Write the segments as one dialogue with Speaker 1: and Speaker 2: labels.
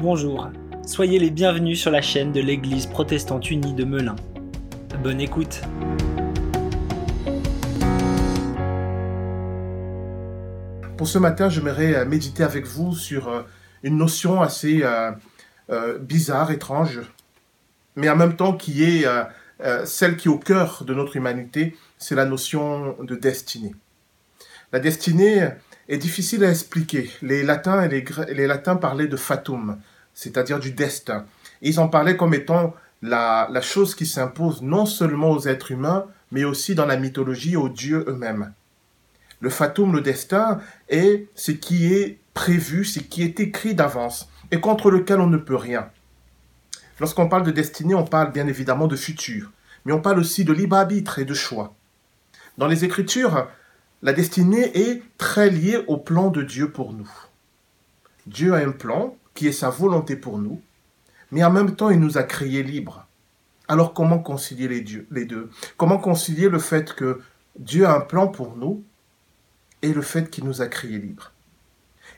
Speaker 1: Bonjour, soyez les bienvenus sur la chaîne de l'Église protestante unie de Melun. Bonne écoute.
Speaker 2: Pour ce matin, j'aimerais euh, méditer avec vous sur euh, une notion assez euh, bizarre, étrange, mais en même temps qui est celle qui est au cœur de notre humanité, c'est la notion de destinée. La destinée est difficile à expliquer. Les latins, et les, les latins parlaient de fatum, c'est-à-dire du destin. ils en parlaient comme étant la, la chose qui s'impose non seulement aux êtres humains, mais aussi dans la mythologie aux dieux eux-mêmes. Le fatum, le destin, est ce qui est prévu, ce qui est écrit d'avance, et contre lequel on ne peut rien. Lorsqu'on parle de destinée, on parle bien évidemment de futur, mais on parle aussi de libre arbitre et de choix. Dans les Écritures, la destinée est très liée au plan de Dieu pour nous. Dieu a un plan qui est sa volonté pour nous, mais en même temps, il nous a créés libres. Alors comment concilier les, deux? Comment concilier le fait que Dieu a un plan pour nous et le fait qu'il nous a créés libres?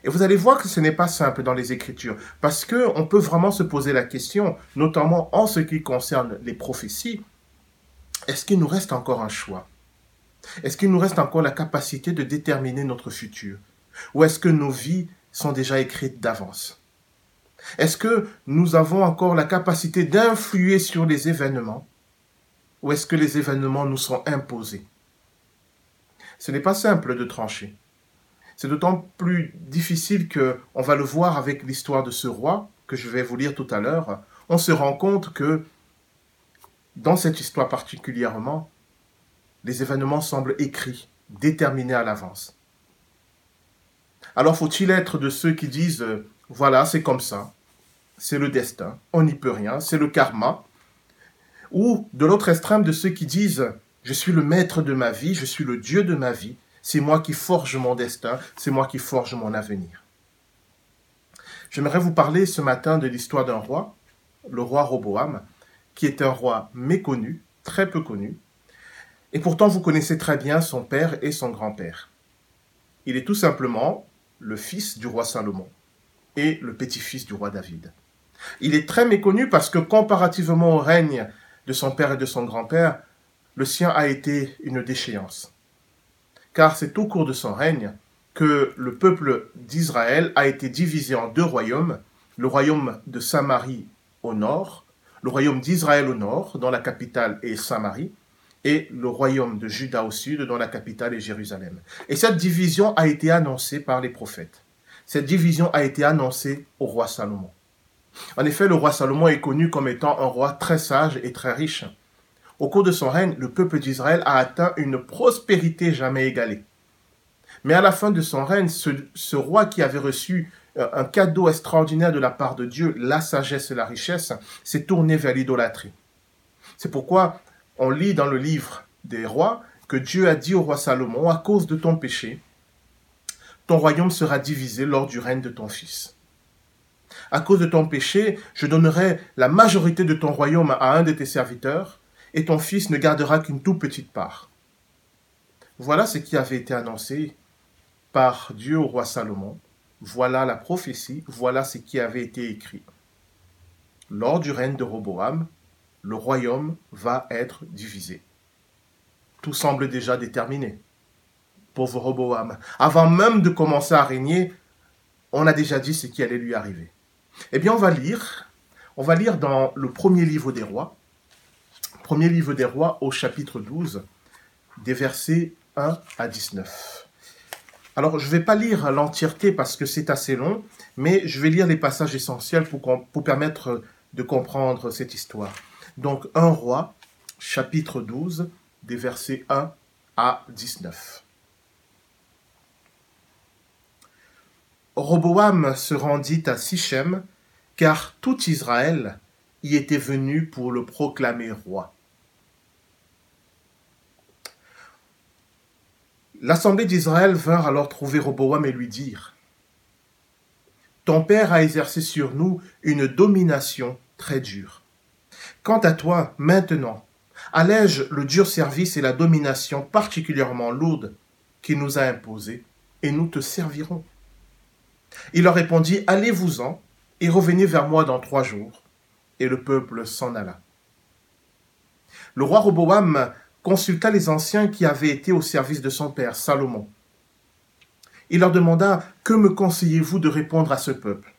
Speaker 2: Et vous allez voir que ce n'est pas simple dans les Écritures, parce que on peut vraiment se poser la question, notamment en ce qui concerne les prophéties, est-ce qu'il nous reste encore un choix? Est-ce qu'il nous reste encore la capacité de déterminer notre futur? Ou est-ce que nos vies sont déjà écrites d'avance? Est-ce que nous avons encore la capacité d'influer sur les événements? Ou est-ce que les événements nous sont imposés? Ce n'est pas simple de trancher. C'est d'autant plus difficile que on va le voir avec l'histoire de ce roi que je vais vous lire tout à l'heure. On se rend compte que dans cette histoire particulièrement, les événements semblent écrits, déterminés à l'avance. Alors faut-il être de ceux qui disent voilà, c'est comme ça, c'est le destin, on n'y peut rien, c'est le karma. Ou de l'autre extrême de ceux qui disent je suis le maître de ma vie, je suis le Dieu de ma vie, c'est moi qui forge mon destin, c'est moi qui forge mon avenir. J'aimerais vous parler ce matin de l'histoire d'un roi, le roi Roboam, qui est un roi méconnu, très peu connu, et pourtant vous connaissez très bien son père et son grand-père. Il est tout simplement le fils du roi Salomon et le petit-fils du roi David. Il est très méconnu parce que comparativement au règne de son père et de son grand-père, le sien a été une déchéance. Car c'est au cours de son règne que le peuple d'Israël a été divisé en deux royaumes, le royaume de Samarie au nord, le royaume d'Israël au nord, dont la capitale est Samarie, et le royaume de Juda au sud, dont la capitale est Jérusalem. Et cette division a été annoncée par les prophètes. Cette division a été annoncée au roi Salomon. En effet, le roi Salomon est connu comme étant un roi très sage et très riche. Au cours de son règne, le peuple d'Israël a atteint une prospérité jamais égalée. Mais à la fin de son règne, ce, roi qui avait reçu euh, un cadeau extraordinaire de la part de Dieu, la sagesse et la richesse, s'est tourné vers l'idolâtrie. C'est pourquoi on lit dans le livre des rois que Dieu a dit au roi Salomon, à cause de ton péché, ton royaume sera divisé lors du règne de ton fils. À cause de ton péché, je donnerai la majorité de ton royaume à un de tes serviteurs, et ton fils ne gardera qu'une toute petite part. Voilà ce qui avait été annoncé par Dieu au roi Salomon. Voilà la prophétie, voilà ce qui avait été écrit. Lors du règne de Roboam, le royaume va être divisé. Tout semble déjà déterminé. Pauvre Roboam, avant même de commencer à régner, on a déjà dit ce qui allait lui arriver. Eh bien, on va lire, on va lire dans le premier livre des rois, premier livre des rois au chapitre 12, des versets 1 à 19. Alors, je ne vais pas lire l'entièreté parce que c'est assez long, mais je vais lire les passages essentiels pour, pour permettre de comprendre cette histoire. Donc, un roi, chapitre 12, des versets 1 à 19. Roboam se rendit à Sichem, car tout Israël y était venu pour le proclamer roi. L'assemblée d'Israël vint alors trouver Roboam et lui dire Ton père a exercé sur nous une domination très dure. Quant à toi, maintenant, allège le dur service et la domination particulièrement lourde qu'il nous a imposés, et nous te servirons. Il leur répondit, Allez-vous-en et revenez vers moi dans trois jours. Et le peuple s'en alla. Le roi Roboam consulta les anciens qui avaient été au service de son père, Salomon. Il leur demanda, Que me conseillez-vous de répondre à ce peuple?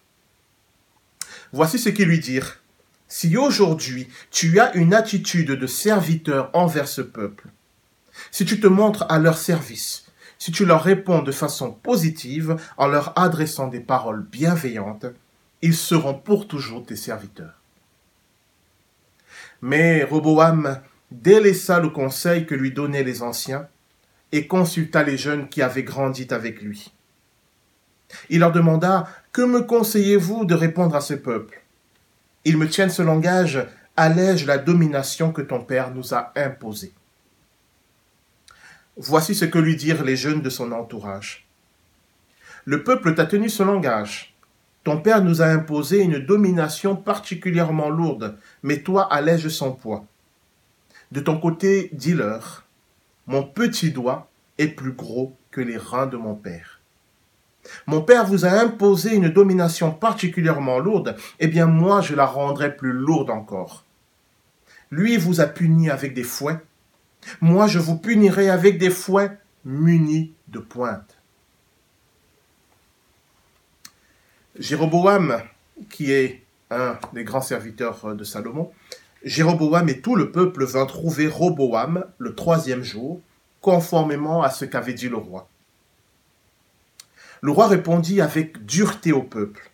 Speaker 2: Voici ce qu'ils lui dirent. Si aujourd'hui tu as une attitude de serviteur envers ce peuple, si tu te montres à leur service, si tu leur réponds de façon positive en leur adressant des paroles bienveillantes, ils seront pour toujours tes serviteurs. Mais Roboam délaissa le conseil que lui donnaient les anciens et consulta les jeunes qui avaient grandi avec lui. Il leur demanda Que me conseillez-vous de répondre à ce peuple? Ils me tiennent ce langage, allège la domination que ton père nous a imposée. Voici ce que lui dirent les jeunes de son entourage. Le peuple t'a tenu ce langage. Ton père nous a imposé une domination particulièrement lourde, mais toi allège son poids. De ton côté, dis-leur, mon petit doigt est plus gros que les reins de mon père. Mon père vous a imposé une domination particulièrement lourde, eh bien moi je la rendrai plus lourde encore. Lui vous a puni avec des fouets, moi, je vous punirai avec des fouets munis de pointes. Jéroboam, qui est un des grands serviteurs de Salomon, Jéroboam et tout le peuple vint trouver Roboam le troisième jour, conformément à ce qu'avait dit le roi. Le roi répondit avec dureté au peuple.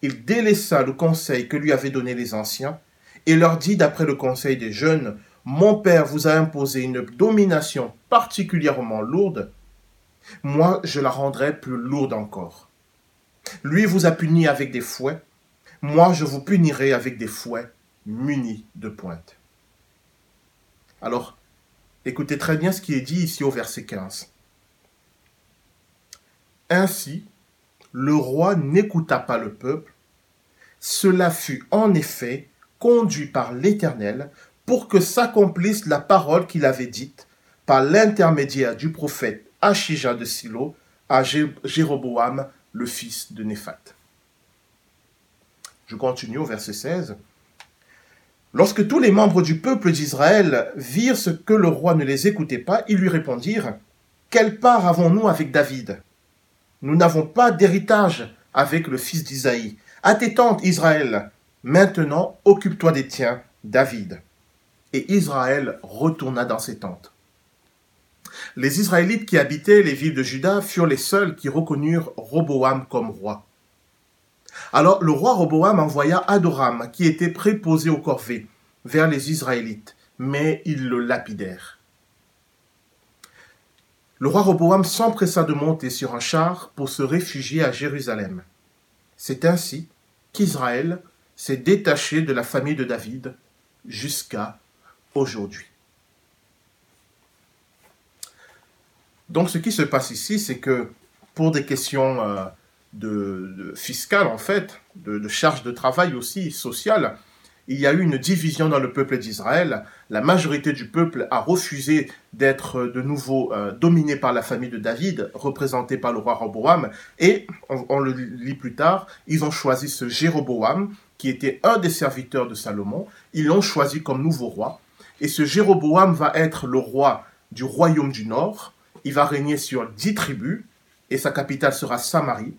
Speaker 2: Il délaissa le conseil que lui avaient donné les anciens et leur dit, d'après le conseil des jeunes, mon père vous a imposé une domination particulièrement lourde, moi je la rendrai plus lourde encore. Lui vous a puni avec des fouets, moi je vous punirai avec des fouets munis de pointes. Alors, écoutez très bien ce qui est dit ici au verset 15. Ainsi, le roi n'écouta pas le peuple, cela fut en effet conduit par l'Éternel pour que s'accomplisse la parole qu'il avait dite par l'intermédiaire du prophète Achija de Silo à Jéroboam, le fils de Néphat. Je continue au verset 16. Lorsque tous les membres du peuple d'Israël virent ce que le roi ne les écoutait pas, ils lui répondirent Quelle part avons-nous avec David? Nous n'avons pas d'héritage avec le fils d'Isaïe. À tes tentes, Israël. Maintenant, occupe-toi des tiens, David et Israël retourna dans ses tentes. Les Israélites qui habitaient les villes de Juda furent les seuls qui reconnurent Roboam comme roi. Alors le roi Roboam envoya Adoram, qui était préposé au corvée, vers les Israélites, mais ils le lapidèrent. Le roi Roboam s'empressa de monter sur un char pour se réfugier à Jérusalem. C'est ainsi qu'Israël s'est détaché de la famille de David jusqu'à aujourd'hui. Donc ce qui se passe ici, c'est que pour des questions euh, fiscales, en fait, de, charges de travail aussi, sociales, il y a eu une division dans le peuple d'Israël. La majorité du peuple a refusé d'être de nouveau euh, dominé par la famille de David, représentée par le roi Roboam. Et, on, on, le lit plus tard, ils ont choisi ce Jéroboam, qui était un des serviteurs de Salomon. Ils l'ont choisi comme nouveau roi. Et ce Jéroboam va être le roi du royaume du nord. Il va régner sur dix tribus et sa capitale sera Samarie.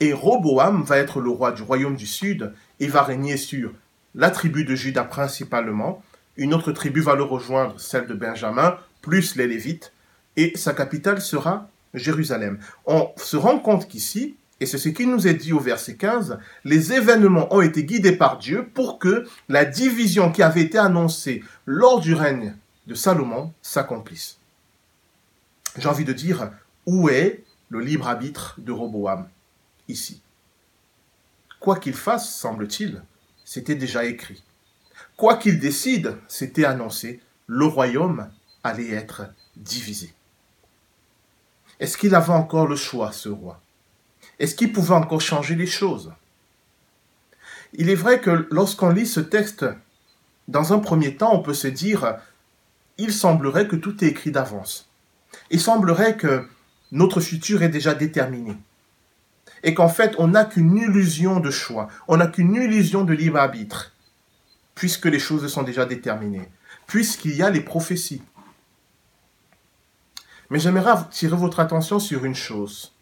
Speaker 2: Et Roboam va être le roi du royaume du sud. Il va régner sur la tribu de Juda principalement. Une autre tribu va le rejoindre, celle de Benjamin, plus les Lévites. Et sa capitale sera Jérusalem. On se rend compte qu'ici, et c'est ce qui nous est dit au verset 15, les événements ont été guidés par Dieu pour que la division qui avait été annoncée lors du règne de Salomon s'accomplisse. J'ai envie de dire, où est le libre arbitre de Roboam ici Quoi qu'il fasse, semble-t-il, c'était déjà écrit. Quoi qu'il décide, c'était annoncé, le royaume allait être divisé. Est-ce qu'il avait encore le choix, ce roi? Est-ce qu'il pouvait encore changer les choses? Il est vrai que lorsqu'on lit ce texte, dans un premier temps, on peut se dire, il semblerait que tout est écrit d'avance. Il semblerait que notre futur est déjà déterminé. Et qu'en fait on n'a qu'une illusion de choix, on n'a qu'une illusion de libre arbitre, puisque les choses sont déjà déterminées, puisqu'il y a les prophéties. Mais j'aimerais attirer votre attention sur une chose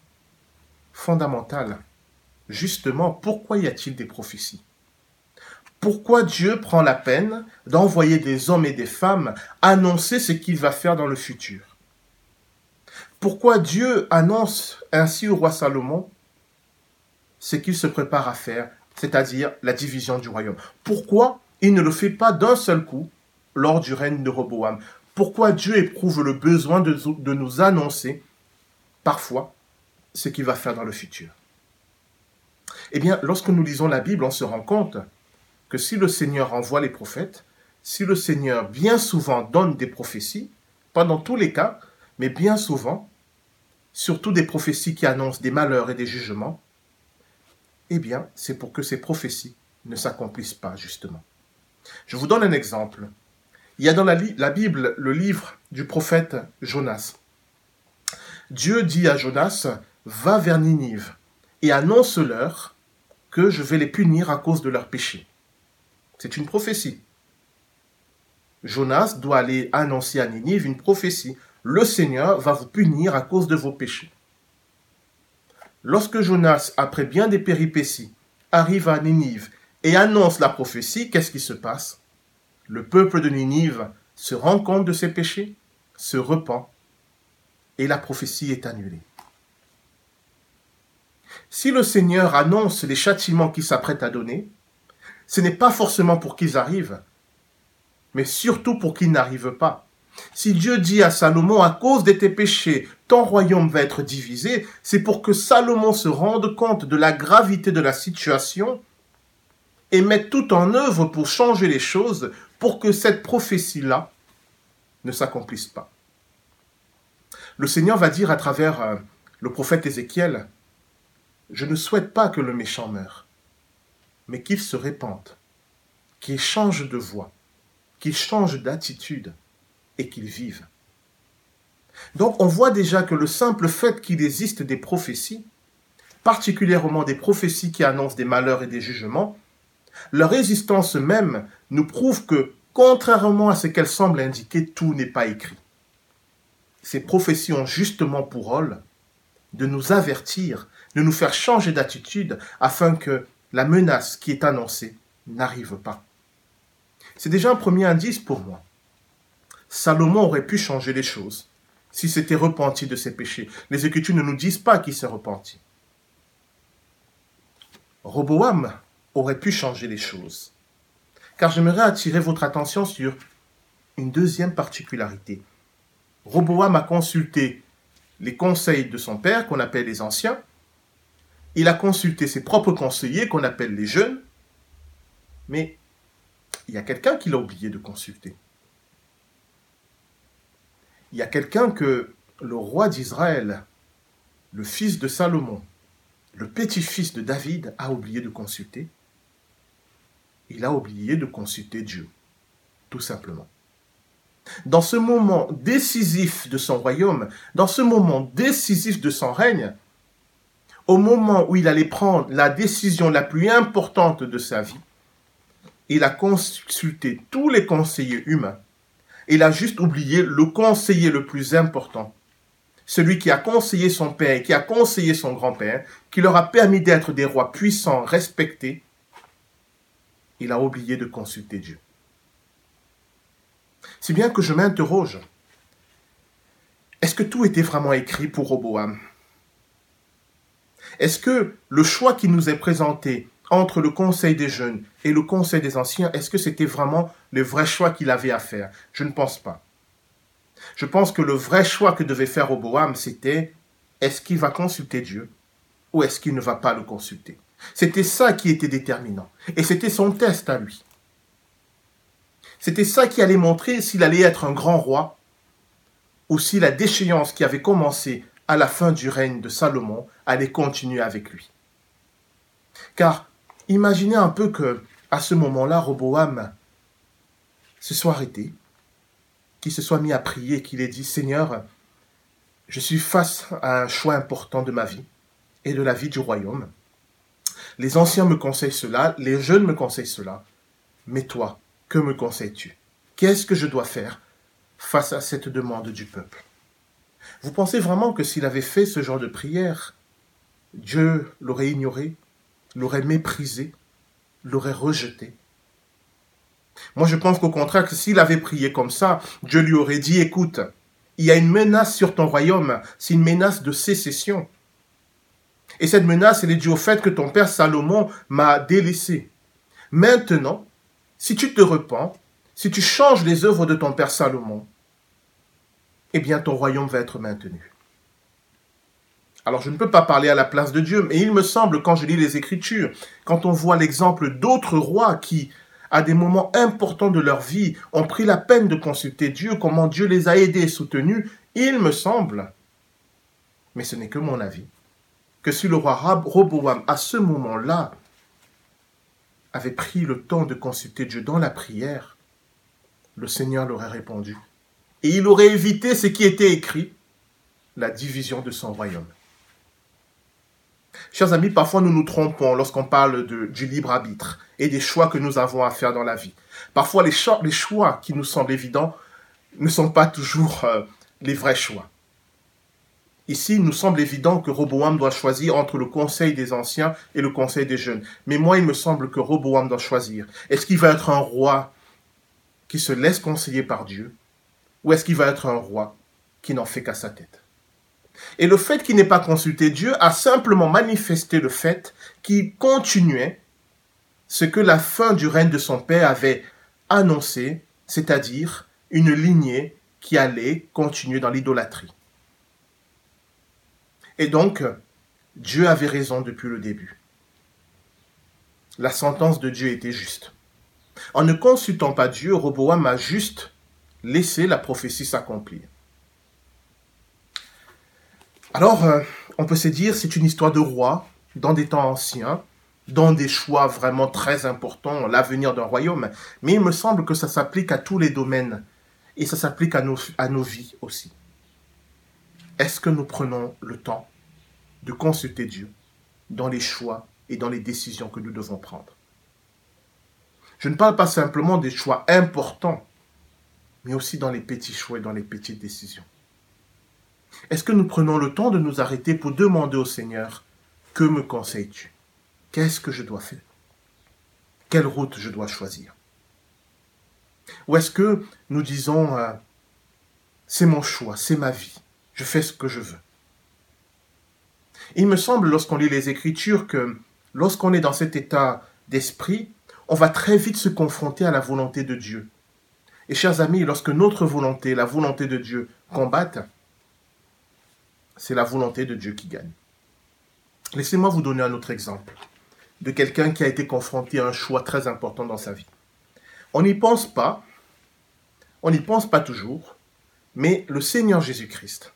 Speaker 2: fondamentale. Justement, pourquoi y a-t-il des prophéties? Pourquoi Dieu prend la peine d'envoyer des hommes et des femmes annoncer ce qu'il va faire dans le futur? Pourquoi Dieu annonce ainsi au roi Salomon ce qu'il se prépare à faire, c'est-à-dire la division du royaume. Pourquoi il ne le fait pas d'un seul coup lors du règne de Roboam pourquoi Dieu éprouve le besoin de, nous annoncer parfois ce qu'il va faire dans le futur? Eh bien, lorsque nous lisons la Bible, on se rend compte que si le Seigneur envoie les prophètes, si le Seigneur bien souvent donne des prophéties, pas dans tous les cas, mais bien souvent, surtout des prophéties qui annoncent des malheurs et des jugements, eh bien, c'est pour que ces prophéties ne s'accomplissent pas, justement. Je vous donne un exemple. Il y a dans la, Bible le livre du prophète Jonas. Dieu dit à Jonas, va vers Ninive et annonce-leur que je vais les punir à cause de leurs péchés. C'est une prophétie. Jonas doit aller annoncer à Ninive une prophétie. Le Seigneur va vous punir à cause de vos péchés. Lorsque Jonas, après bien des péripéties, arrive à Ninive et annonce la prophétie, qu'est-ce qui se passe? Le peuple de Ninive se rend compte de ses péchés, se repent, et la prophétie est annulée. Si le Seigneur annonce les châtiments qu'il s'apprête à donner, ce n'est pas forcément pour qu'ils arrivent, mais surtout pour qu'ils n'arrivent pas. Si Dieu dit à Salomon, à cause de tes péchés, ton royaume va être divisé, c'est pour que Salomon se rende compte de la gravité de la situation et mette tout en œuvre pour changer les choses pour que cette prophétie-là ne s'accomplisse pas. Le Seigneur va dire à travers euh, le prophète Ézéchiel, je ne souhaite pas que le méchant meure, mais qu'il se répande, qu'il change de voix, qu'il change d'attitude et qu'il vive. Donc on voit déjà que le simple fait qu'il existe des prophéties, particulièrement des prophéties qui annoncent des malheurs et des jugements, leur résistance même nous prouve que, contrairement à ce qu'elle semble indiquer, tout n'est pas écrit. Ces prophéties ont justement pour rôle de nous avertir, de nous faire changer d'attitude afin que la menace qui est annoncée n'arrive pas. C'est déjà un premier indice pour moi. Salomon aurait pu changer les choses s'il s'était repenti de ses péchés. Les Écritures ne nous disent pas qu'il s'est repenti. Roboam aurait pu changer les choses. Car j'aimerais attirer votre attention sur une deuxième particularité. Roboam a consulté les conseils de son père, qu'on appelle les anciens. Il a consulté ses propres conseillers, qu'on appelle les jeunes. Mais il y a quelqu'un qu'il a oublié de consulter. Il y a quelqu'un que le roi d'Israël, le fils de Salomon, le petit-fils de David, a oublié de consulter il a oublié de consulter Dieu, tout simplement. Dans ce moment décisif de son royaume, dans ce moment décisif de son règne, au moment où il allait prendre la décision la plus importante de sa vie, il a consulté tous les conseillers humains. Il a juste oublié le conseiller le plus important, celui qui a conseillé son père et qui a conseillé son grand-père, qui leur a permis d'être des rois puissants, respectés, il a oublié de consulter Dieu. Si bien que je m'interroge, est-ce que tout était vraiment écrit pour Roboam? Est-ce que le choix qui nous est présenté entre le conseil des jeunes et le conseil des anciens, est-ce que c'était vraiment le vrai choix qu'il avait à faire? Je ne pense pas. Je pense que le vrai choix que devait faire Roboam, c'était est-ce qu'il va consulter Dieu ou est-ce qu'il ne va pas le consulter? C'était ça qui était déterminant. Et c'était son test à lui. C'était ça qui allait montrer s'il allait être un grand roi ou si la déchéance qui avait commencé à la fin du règne de Salomon allait continuer avec lui. Car imaginez un peu que, à ce moment-là, Roboam se soit arrêté, qu'il se soit mis à prier, qu'il ait dit Seigneur, je suis face à un choix important de ma vie et de la vie du royaume. Les anciens me conseillent cela, les jeunes me conseillent cela. Mais toi, que me conseilles-tu? Qu'est-ce que je dois faire face à cette demande du peuple? Vous pensez vraiment que s'il avait fait ce genre de prière, Dieu l'aurait ignoré, l'aurait méprisé, l'aurait rejeté Moi je pense qu'au contraire, s'il avait prié comme ça, Dieu lui aurait dit, écoute, il y a une menace sur ton royaume, c'est une menace de sécession. Et cette menace, elle est due au fait que ton père Salomon m'a délaissé. Maintenant, si tu te repens, si tu changes les œuvres de ton père Salomon, eh bien ton royaume va être maintenu. Alors je ne peux pas parler à la place de Dieu, mais il me semble, quand je lis les Écritures, quand on voit l'exemple d'autres rois qui, à des moments importants de leur vie, ont pris la peine de consulter Dieu, comment Dieu les a aidés et soutenus, il me semble, mais ce n'est que mon avis, que si le roi Roboam, à ce moment-là, avait pris le temps de consulter Dieu dans la prière, le Seigneur l'aurait répondu. Et il aurait évité ce qui était écrit, la division de son royaume. Chers amis, parfois nous nous trompons lorsqu'on parle du libre arbitre et des choix que nous avons à faire dans la vie. Parfois les choix, les choix qui nous semblent évidents ne sont pas toujours euh, les vrais choix. Ici, il nous semble évident que Roboam doit choisir entre le conseil des anciens et le conseil des jeunes. Mais moi, il me semble que Roboam doit choisir. Est-ce qu'il va être un roi qui se laisse conseiller par Dieu ou est-ce qu'il va être un roi qui n'en fait qu'à sa tête? Et le fait qu'il n'ait pas consulté Dieu a simplement manifesté le fait qu'il continuait ce que la fin du règne de son père avait annoncé, c'est-à-dire une lignée qui allait continuer dans l'idolâtrie. Et donc, Dieu avait raison depuis le début. La sentence de Dieu était juste. En ne consultant pas Dieu, Roboam a juste laissé la prophétie s'accomplir. Alors, euh, on peut se dire, c'est une histoire de roi dans des temps anciens, dans des choix vraiment très importants, l'avenir d'un royaume. Mais il me semble que ça s'applique à tous les domaines et ça s'applique à nos, à nos vies aussi est-ce que nous prenons le temps de consulter Dieu dans les choix et dans les décisions que nous devons prendre? Je ne parle pas simplement des choix importants, mais aussi dans les petits choix et dans les petites décisions. Est-ce que nous prenons le temps de nous arrêter pour demander au Seigneur, que me conseilles-tu? Qu'est-ce que je dois faire? Quelle route je dois choisir? Ou est-ce que nous disons, euh, c'est mon choix, c'est ma vie je fais ce que je veux? Il me semble, lorsqu'on lit les Écritures, que lorsqu'on est dans cet état d'esprit, on va très vite se confronter à la volonté de Dieu. Et chers amis, lorsque notre volonté, la volonté de Dieu, combattent, c'est la volonté de Dieu qui gagne. Laissez-moi vous donner un autre exemple de quelqu'un qui a été confronté à un choix très important dans sa vie. On n'y pense pas, on n'y pense pas toujours, mais le Seigneur Jésus-Christ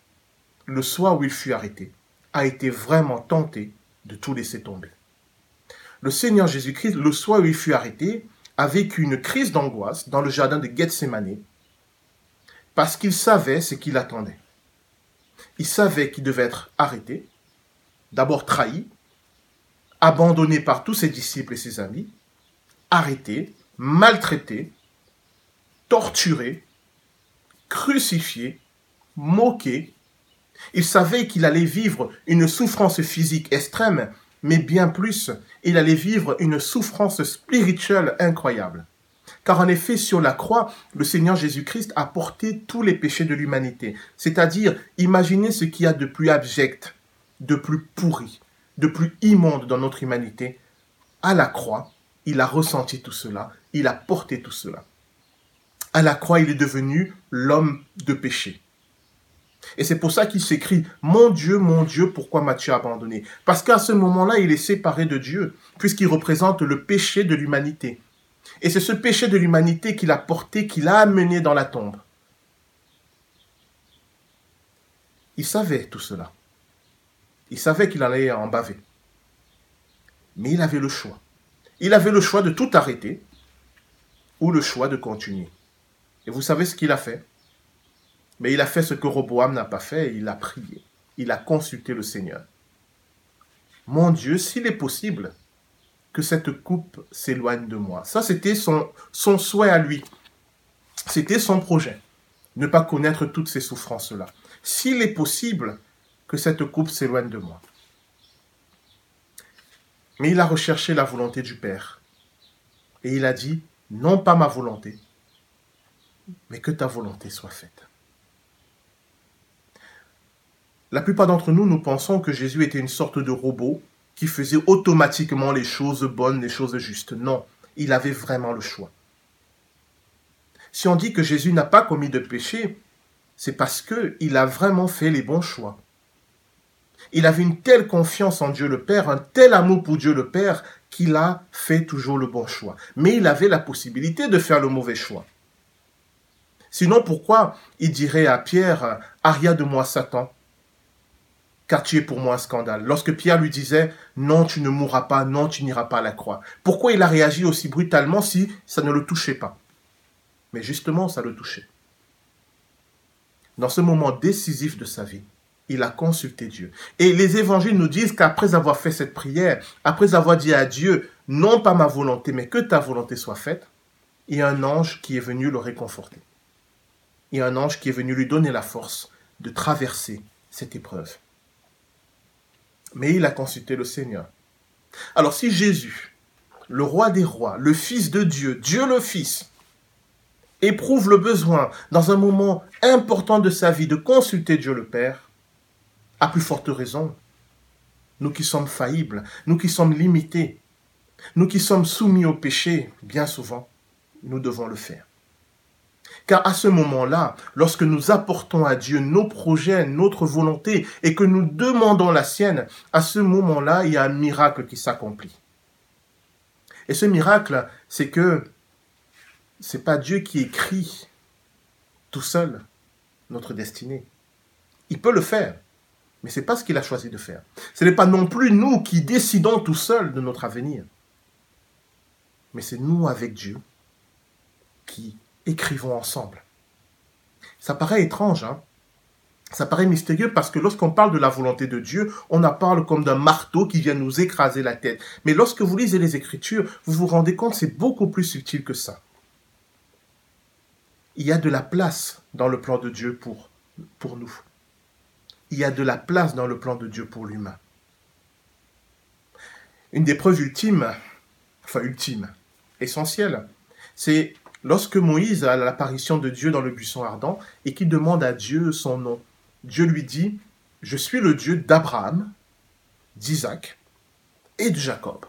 Speaker 2: le soir où il fut arrêté, a été vraiment tenté de tout laisser tomber. Le Seigneur Jésus-Christ, le soir où il fut arrêté, a vécu une crise d'angoisse dans le jardin de Gethsemane parce qu'il savait ce qu'il attendait. Il savait qu'il devait être arrêté, d'abord trahi, abandonné par tous ses disciples et ses amis, arrêté, maltraité, torturé, crucifié, moqué, il savait qu'il allait vivre une souffrance physique extrême, mais bien plus, il allait vivre une souffrance spirituelle incroyable. Car en effet, sur la croix, le Seigneur Jésus-Christ a porté tous les péchés de l'humanité. C'est-à-dire, imaginez ce qu'il y a de plus abject, de plus pourri, de plus immonde dans notre humanité. À la croix, il a ressenti tout cela, il a porté tout cela. À la croix, il est devenu l'homme de péché. Et c'est pour ça qu'il s'écrit Mon Dieu, mon Dieu, pourquoi m'as-tu abandonné? Parce qu'à ce moment-là, il est séparé de Dieu, puisqu'il représente le péché de l'humanité. Et c'est ce péché de l'humanité qu'il a porté, qu'il a amené dans la tombe. Il savait tout cela. Il savait qu'il allait en baver. Mais il avait le choix. Il avait le choix de tout arrêter ou le choix de continuer. Et vous savez ce qu'il a fait? Mais il a fait ce que Roboam n'a pas fait, il a prié. Il a consulté le Seigneur. Mon Dieu, s'il est possible que cette coupe s'éloigne de moi. Ça, c'était son, souhait à lui. C'était son projet. Ne pas connaître toutes ces souffrances-là. S'il est possible que cette coupe s'éloigne de moi. Mais il a recherché la volonté du Père. Et il a dit, non pas ma volonté, mais que ta volonté soit faite. La plupart d'entre nous, nous pensons que Jésus était une sorte de robot qui faisait automatiquement les choses bonnes, les choses justes. Non, il avait vraiment le choix. Si on dit que Jésus n'a pas commis de péché, c'est parce qu'il a vraiment fait les bons choix. Il avait une telle confiance en Dieu le Père, un tel amour pour Dieu le Père, qu'il a fait toujours le bon choix. Mais il avait la possibilité de faire le mauvais choix. Sinon, pourquoi il dirait à Pierre, Aria de moi Satan, car tu es pour moi un scandale. Lorsque Pierre lui disait, non, tu ne mourras pas, non, tu n'iras pas à la croix. Pourquoi il a réagi aussi brutalement si ça ne le touchait pas? Mais justement, ça le touchait. Dans ce moment décisif de sa vie, il a consulté Dieu. Et les évangiles nous disent qu'après avoir fait cette prière, après avoir dit à Dieu, non pas ma volonté, mais que ta volonté soit faite, il y a un ange qui est venu le réconforter. Il y a un ange qui est venu lui donner la force de traverser cette épreuve. Mais il a consulté le Seigneur. Alors si Jésus, le roi des rois, le Fils de Dieu, Dieu le Fils, éprouve le besoin dans un moment important de sa vie de consulter Dieu le Père, à plus forte raison, nous qui sommes faillibles, nous qui sommes limités, nous qui sommes soumis au péché, bien souvent, nous devons le faire. Car à ce moment-là, lorsque nous apportons à Dieu nos projets, notre volonté, et que nous demandons la sienne, à ce moment-là, il y a un miracle qui s'accomplit. Et ce miracle, c'est que c'est pas Dieu qui écrit tout seul notre destinée. Il peut le faire, mais ce n'est pas ce qu'il a choisi de faire. Ce n'est pas non plus nous qui décidons tout seuls de notre avenir. Mais c'est nous avec Dieu qui écrivons ensemble. Ça paraît étrange, hein ça paraît mystérieux parce que lorsqu'on parle de la volonté de Dieu, on en parle comme d'un marteau qui vient nous écraser la tête. Mais lorsque vous lisez les Écritures, vous vous rendez compte que c'est beaucoup plus subtil que ça. Il y a de la place dans le plan de Dieu pour, nous il y a de la place dans le plan de Dieu pour l'humain. Une des preuves ultimes, enfin ultime, essentielle, c'est lorsque Moïse a l'apparition de Dieu dans le buisson ardent et qu'il demande à Dieu son nom. Dieu lui dit, je suis le Dieu d'Abraham, d'Isaac et de Jacob.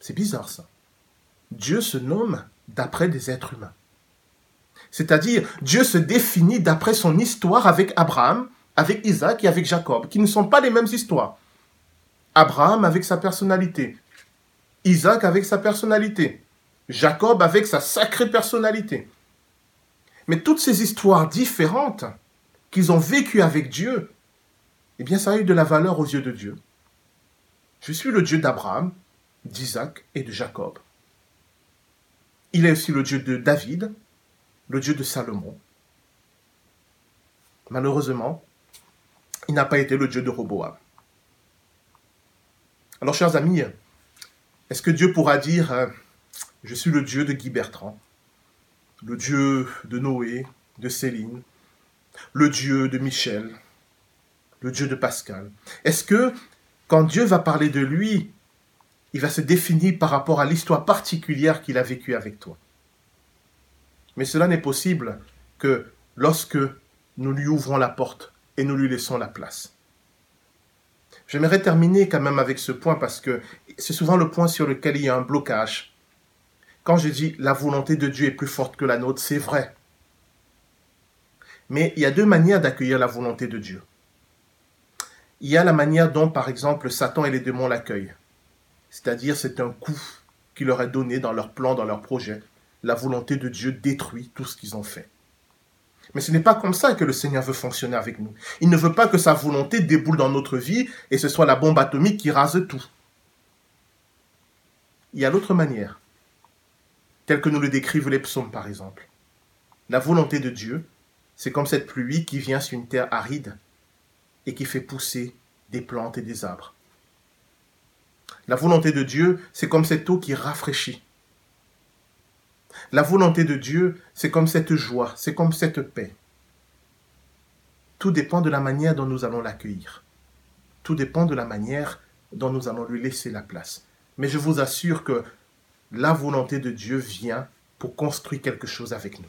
Speaker 2: C'est bizarre ça. Dieu se nomme d'après des êtres humains. C'est-à-dire, Dieu se définit d'après son histoire avec Abraham, avec Isaac et avec Jacob, qui ne sont pas les mêmes histoires. Abraham avec sa personnalité, Isaac avec sa personnalité, Jacob avec sa sacrée personnalité. Mais toutes ces histoires différentes qu'ils ont vécues avec Dieu, eh bien ça a eu de la valeur aux yeux de Dieu. Je suis le Dieu d'Abraham, d'Isaac et de Jacob. Il est aussi le Dieu de David, le Dieu de Salomon. Malheureusement, il n'a pas été le Dieu de Roboam. Alors, chers amis, est-ce que Dieu pourra dire euh, Je suis le Dieu de Guy Bertrand, le Dieu de Noé, de Céline, le Dieu de Michel, le Dieu de Pascal Est-ce que quand Dieu va parler de lui, il va se définir par rapport à l'histoire particulière qu'il a vécue avec toi? Mais cela n'est possible que lorsque nous lui ouvrons la porte et nous lui laissons la place. J'aimerais terminer quand même avec ce point parce que c'est souvent le point sur lequel il y a un blocage. Quand je dis la volonté de Dieu est plus forte que la nôtre, c'est vrai. Mais il y a deux manières d'accueillir la volonté de Dieu. Il y a la manière dont, par exemple, Satan et les démons l'accueillent. C'est-à-dire, c'est un coup qu'il leur est donné dans leur plan, dans leur projet. La volonté de Dieu détruit tout ce qu'ils ont fait. Mais ce n'est pas comme ça que le Seigneur veut fonctionner avec nous. Il ne veut pas que sa volonté déboule dans notre vie et ce soit la bombe atomique qui rase tout. Il y a l'autre manière, telle que nous le décrivent les psaumes par exemple. La volonté de Dieu, c'est comme cette pluie qui vient sur une terre aride et qui fait pousser des plantes et des arbres. La volonté de Dieu, c'est comme cette eau qui rafraîchit. La volonté de Dieu, c'est comme cette joie, c'est comme cette paix. Tout dépend de la manière dont nous allons l'accueillir. Tout dépend de la manière dont nous allons lui laisser la place. Mais je vous assure que la volonté de Dieu vient pour construire quelque chose avec nous.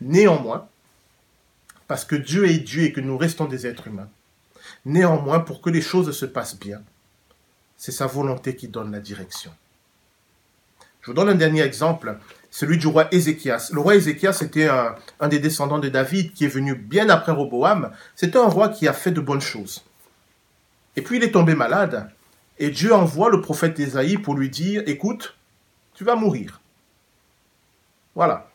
Speaker 2: Néanmoins, parce que Dieu est Dieu et que nous restons des êtres humains, néanmoins, pour que les choses se passent bien, c'est sa volonté qui donne la direction. Je vous donne un dernier exemple, celui du roi Ézéchias. Le roi Ézéchias était un, des descendants de David qui est venu bien après Roboam. C'était un roi qui a fait de bonnes choses. Et puis il est tombé malade. Et Dieu envoie le prophète Ésaïe pour lui dire, écoute, tu vas mourir. Voilà.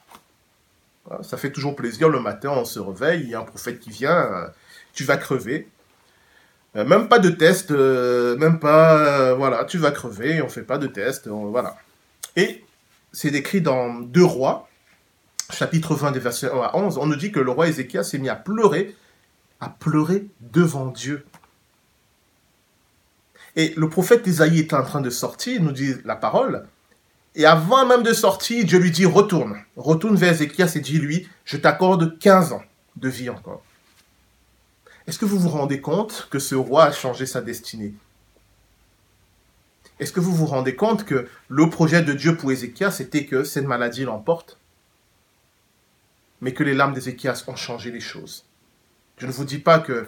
Speaker 2: Ça fait toujours plaisir le matin, on se réveille, il y a un prophète qui vient, euh, tu vas crever. Euh, même pas de test, euh, même pas, voilà, tu vas crever, on fait pas de test, voilà. Et c'est décrit dans Deux Rois, chapitre 20 des versets 1 à 11, on nous dit que le roi Ézéchias s'est mis à pleurer, à pleurer devant Dieu. Et le prophète Isaïe est en train de sortir, nous dit la parole, et avant même de sortir, Dieu lui dit, retourne. Retourne vers Ézéchias et dis-lui, je t'accorde 15 ans de vie encore. Est-ce que vous vous rendez compte que ce roi a changé sa destinée? Est-ce que vous vous rendez compte que le projet de Dieu pour Ézéchias, c'était que cette maladie l'emporte? Mais que les larmes d'Ézéchias ont changé les choses? Je ne vous dis pas que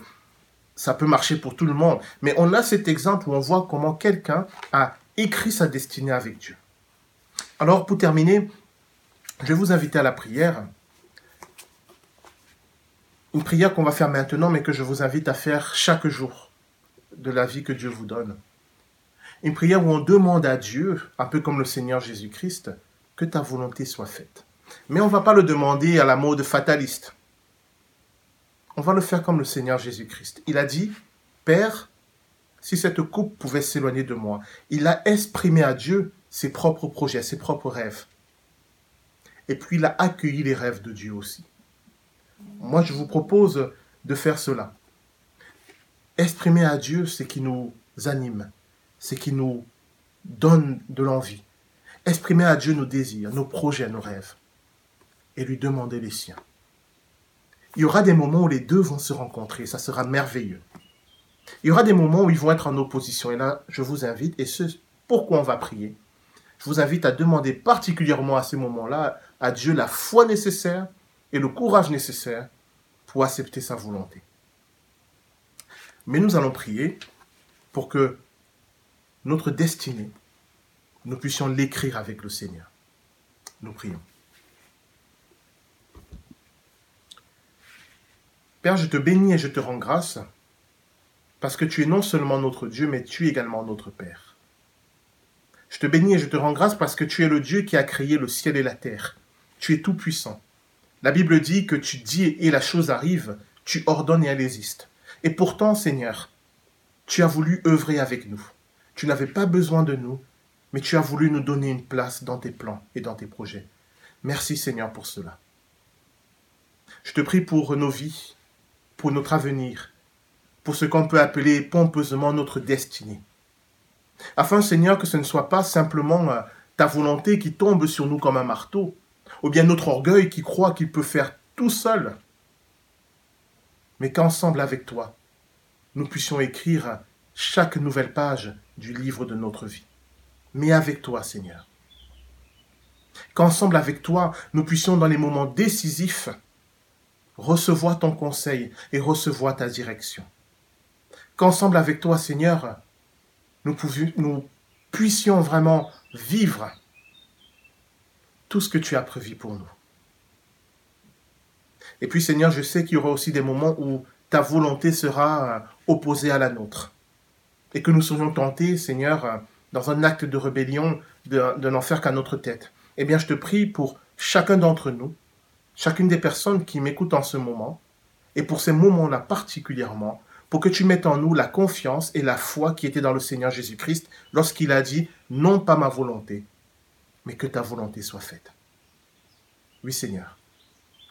Speaker 2: ça peut marcher pour tout le monde, mais on a cet exemple où on voit comment quelqu'un a écrit sa destinée avec Dieu. Alors, pour terminer, je vais vous inviter à la prière. Une prière qu'on va faire maintenant, mais que je vous invite à faire chaque jour de la vie que Dieu vous donne. Une prière où on demande à Dieu, un peu comme le Seigneur Jésus-Christ, que ta volonté soit faite. Mais on ne va pas le demander à la mode fataliste. On va le faire comme le Seigneur Jésus-Christ. Il a dit, Père, si cette coupe pouvait s'éloigner de moi, il a exprimé à Dieu ses propres projets, ses propres rêves. Et puis il a accueilli les rêves de Dieu aussi. Moi, je vous propose de faire cela. Exprimer à Dieu ce qui nous anime, ce qui nous donne de l'envie. Exprimer à Dieu nos désirs, nos projets, nos rêves. Et lui demander les siens. Il y aura des moments où les deux vont se rencontrer, ça sera merveilleux. Il y aura des moments où ils vont être en opposition. Et là, je vous invite, et ce pourquoi on va prier, je vous invite à demander particulièrement à ces moments-là à Dieu la foi nécessaire et le courage nécessaire pour accepter sa volonté. Mais nous allons prier pour que notre destinée, nous puissions l'écrire avec le Seigneur. Nous prions. Père, je te bénis et je te rends grâce parce que tu es non seulement notre Dieu, mais tu es également notre Père. Je te bénis et je te rends grâce parce que tu es le Dieu qui a créé le ciel et la terre. Tu es tout puissant. La Bible dit que tu dis et la chose arrive, tu ordonnes et elle existe. Et pourtant, Seigneur, tu as voulu œuvrer avec nous. Tu n'avais pas besoin de nous, mais tu as voulu nous donner une place dans tes plans et dans tes projets. Merci Seigneur pour cela. Je te prie pour nos vies, pour notre avenir, pour ce qu'on peut appeler pompeusement notre destinée afin, Seigneur, que ce ne soit pas simplement euh, ta volonté qui tombe sur nous comme un marteau, ou bien notre orgueil qui croit qu'il peut faire tout seul, mais qu'ensemble avec toi, nous puissions écrire chaque nouvelle page du livre de notre vie. Mais avec toi, Seigneur. Qu'ensemble avec toi, nous puissions dans les moments décisifs recevoir ton conseil et recevoir ta direction. Qu'ensemble avec toi, Seigneur, nous, puissions vraiment vivre tout ce que tu as prévu pour nous. Et puis Seigneur, je sais qu'il y aura aussi des moments où ta volonté sera euh, opposée à la nôtre. Et que nous serions tentés, Seigneur, euh, dans un acte de rébellion, de, de n'en faire qu'à notre tête. Eh bien, je te prie pour chacun d'entre nous, chacune des personnes qui m'écoutent en ce moment, et pour ces moments-là particulièrement, pour que tu mettes en nous la confiance et la foi qui était dans le Seigneur Jésus-Christ lorsqu'il a dit, non pas ma volonté, mais que ta volonté soit faite. Oui Seigneur,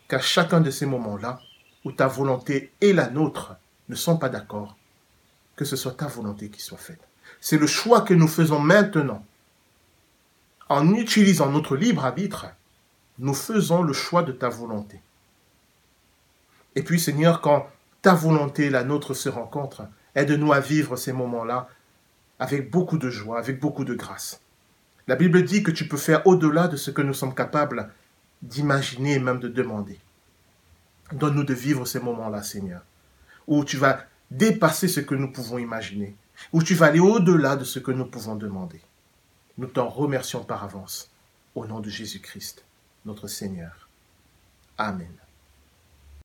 Speaker 2: qu'à chacun de ces moments-là, où ta volonté et la nôtre ne sont pas d'accord, que ce soit ta volonté qui soit faite. C'est le choix que nous faisons maintenant. En utilisant notre libre arbitre, nous faisons le choix de ta volonté. Et puis Seigneur, quand ta volonté la nôtre se rencontrent, aide-nous à vivre ces moments-là avec beaucoup de joie, avec beaucoup de grâce. La Bible dit que tu peux faire au-delà de ce que nous sommes capables d'imaginer et même de demander. Donne-nous de vivre ces moments-là, Seigneur, où tu vas dépasser ce que nous pouvons imaginer, où tu vas aller au-delà de ce que nous pouvons demander. Nous t'en remercions par avance, au nom de Jésus-Christ, notre Seigneur. Amen.